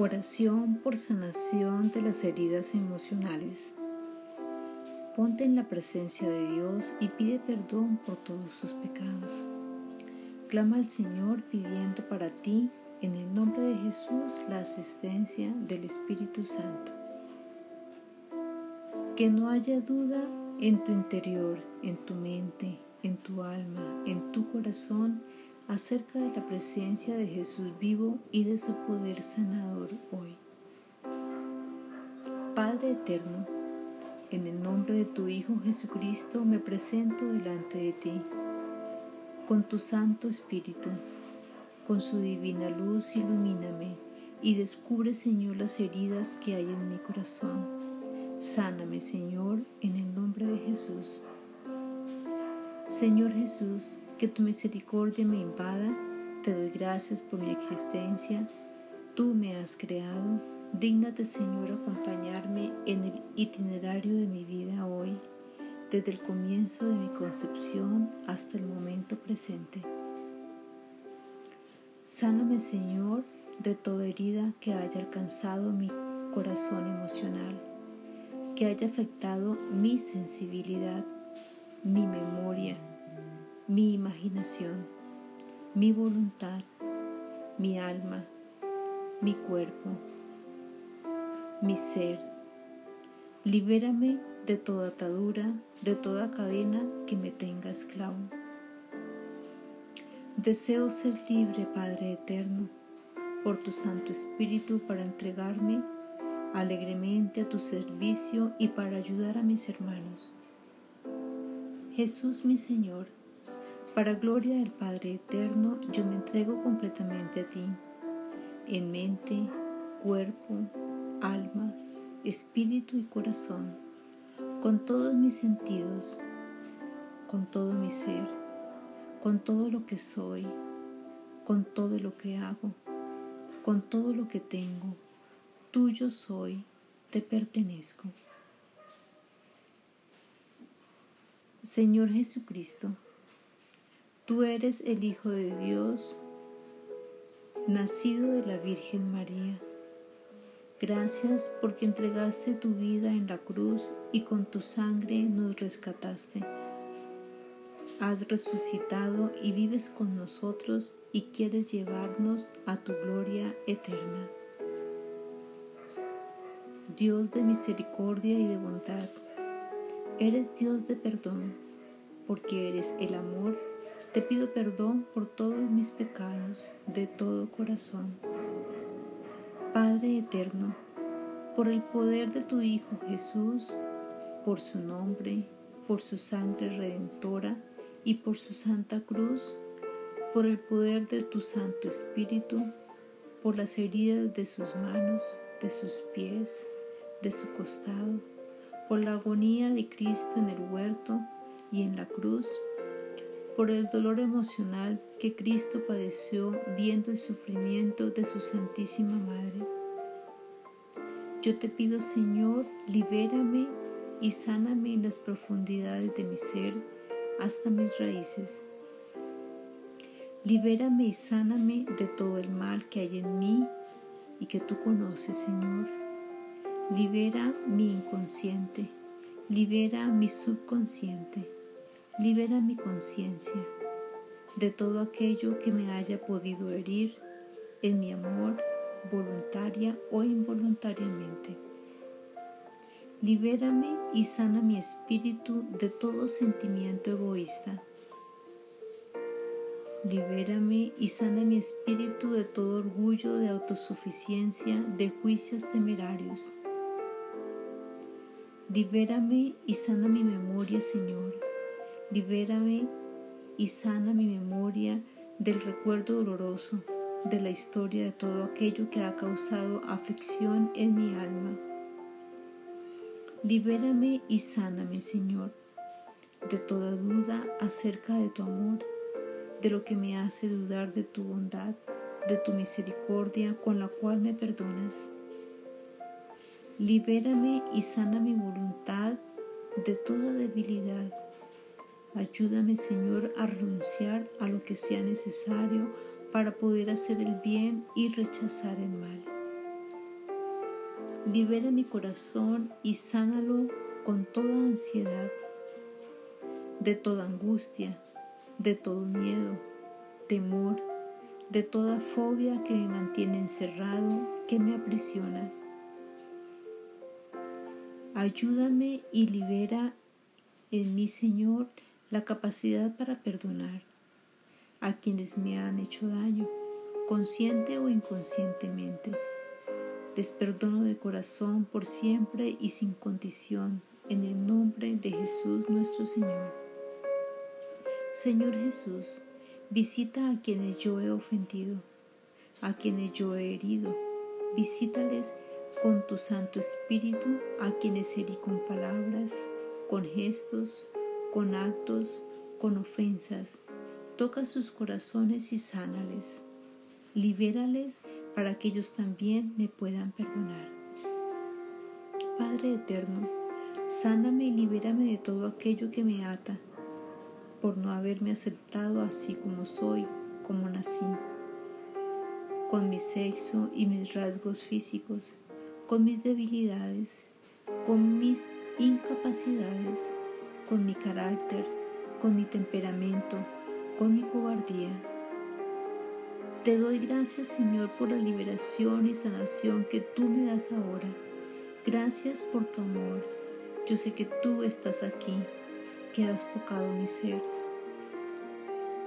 Oración por sanación de las heridas emocionales. Ponte en la presencia de Dios y pide perdón por todos tus pecados. Clama al Señor pidiendo para ti, en el nombre de Jesús, la asistencia del Espíritu Santo. Que no haya duda en tu interior, en tu mente, en tu alma, en tu corazón, acerca de la presencia de Jesús vivo y de su poder sanador hoy. Padre eterno, en el nombre de tu Hijo Jesucristo me presento delante de ti, con tu Santo Espíritu, con su divina luz ilumíname y descubre Señor las heridas que hay en mi corazón. Sáname Señor en el nombre de Jesús. Señor Jesús, que tu misericordia me invada, te doy gracias por mi existencia, tú me has creado, dígnate Señor acompañarme en el itinerario de mi vida hoy, desde el comienzo de mi concepción hasta el momento presente. Sáname Señor de toda herida que haya alcanzado mi corazón emocional, que haya afectado mi sensibilidad, mi memoria, mi imaginación, mi voluntad, mi alma, mi cuerpo, mi ser. Libérame de toda atadura, de toda cadena que me tenga esclavo. Deseo ser libre, Padre Eterno, por tu Santo Espíritu para entregarme alegremente a tu servicio y para ayudar a mis hermanos. Jesús mi Señor, para gloria del Padre Eterno, yo me entrego completamente a ti, en mente, cuerpo, alma, espíritu y corazón, con todos mis sentidos, con todo mi ser, con todo lo que soy, con todo lo que hago, con todo lo que tengo. Tuyo soy, te pertenezco. Señor Jesucristo, Tú eres el Hijo de Dios, nacido de la Virgen María. Gracias porque entregaste tu vida en la cruz y con tu sangre nos rescataste. Has resucitado y vives con nosotros y quieres llevarnos a tu gloria eterna. Dios de misericordia y de bondad, eres Dios de perdón, porque eres el amor te pido perdón por todos mis pecados de todo corazón. Padre eterno, por el poder de tu Hijo Jesús, por su nombre, por su sangre redentora y por su santa cruz, por el poder de tu Santo Espíritu, por las heridas de sus manos, de sus pies, de su costado, por la agonía de Cristo en el huerto y en la cruz, por el dolor emocional que Cristo padeció viendo el sufrimiento de su Santísima Madre. Yo te pido, Señor, libérame y sáname en las profundidades de mi ser hasta mis raíces. Libérame y sáname de todo el mal que hay en mí y que tú conoces, Señor. Libera mi inconsciente, libera mi subconsciente Libera mi conciencia de todo aquello que me haya podido herir en mi amor, voluntaria o involuntariamente. Libérame y sana mi espíritu de todo sentimiento egoísta. Libérame y sana mi espíritu de todo orgullo de autosuficiencia, de juicios temerarios. Libérame y sana mi memoria, Señor, Libérame y sana mi memoria del recuerdo doloroso de la historia de todo aquello que ha causado aflicción en mi alma. Libérame y sáname, Señor, de toda duda acerca de tu amor, de lo que me hace dudar de tu bondad, de tu misericordia con la cual me perdonas. Libérame y sana mi voluntad de toda debilidad Ayúdame, Señor, a renunciar a lo que sea necesario para poder hacer el bien y rechazar el mal. libera mi corazón y sánalo con toda ansiedad, de toda angustia, de todo miedo, temor, de toda fobia que me mantiene encerrado, que me aprisiona. Ayúdame y libera en mi Señor la capacidad para perdonar a quienes me han hecho daño, consciente o inconscientemente. Les perdono de corazón por siempre y sin condición, en el nombre de Jesús nuestro Señor. Señor Jesús, visita a quienes yo he ofendido, a quienes yo he herido. Visítales con tu Santo Espíritu a quienes herí con palabras, con gestos, con actos, con ofensas. Toca sus corazones y sánales. Libérales para que ellos también me puedan perdonar. Padre eterno, sáname y libérame de todo aquello que me ata, por no haberme aceptado así como soy, como nací, con mi sexo y mis rasgos físicos, con mis debilidades, con mis incapacidades, con mi carácter, con mi temperamento, con mi cobardía. Te doy gracias, Señor, por la liberación y sanación que tú me das ahora. Gracias por tu amor. Yo sé que tú estás aquí, que has tocado mi ser.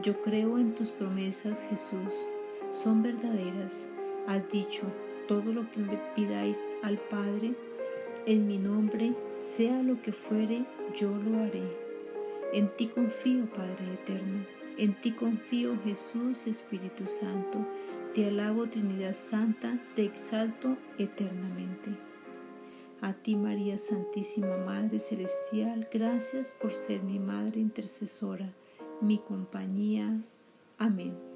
Yo creo en tus promesas, Jesús. Son verdaderas. Has dicho, todo lo que me pidáis al Padre en mi nombre, sea lo que fuere, yo lo haré. En ti confío, Padre eterno. En ti confío, Jesús, Espíritu Santo. Te alabo, Trinidad Santa, te exalto eternamente. A ti, María Santísima Madre Celestial, gracias por ser mi Madre intercesora, mi compañía. Amén.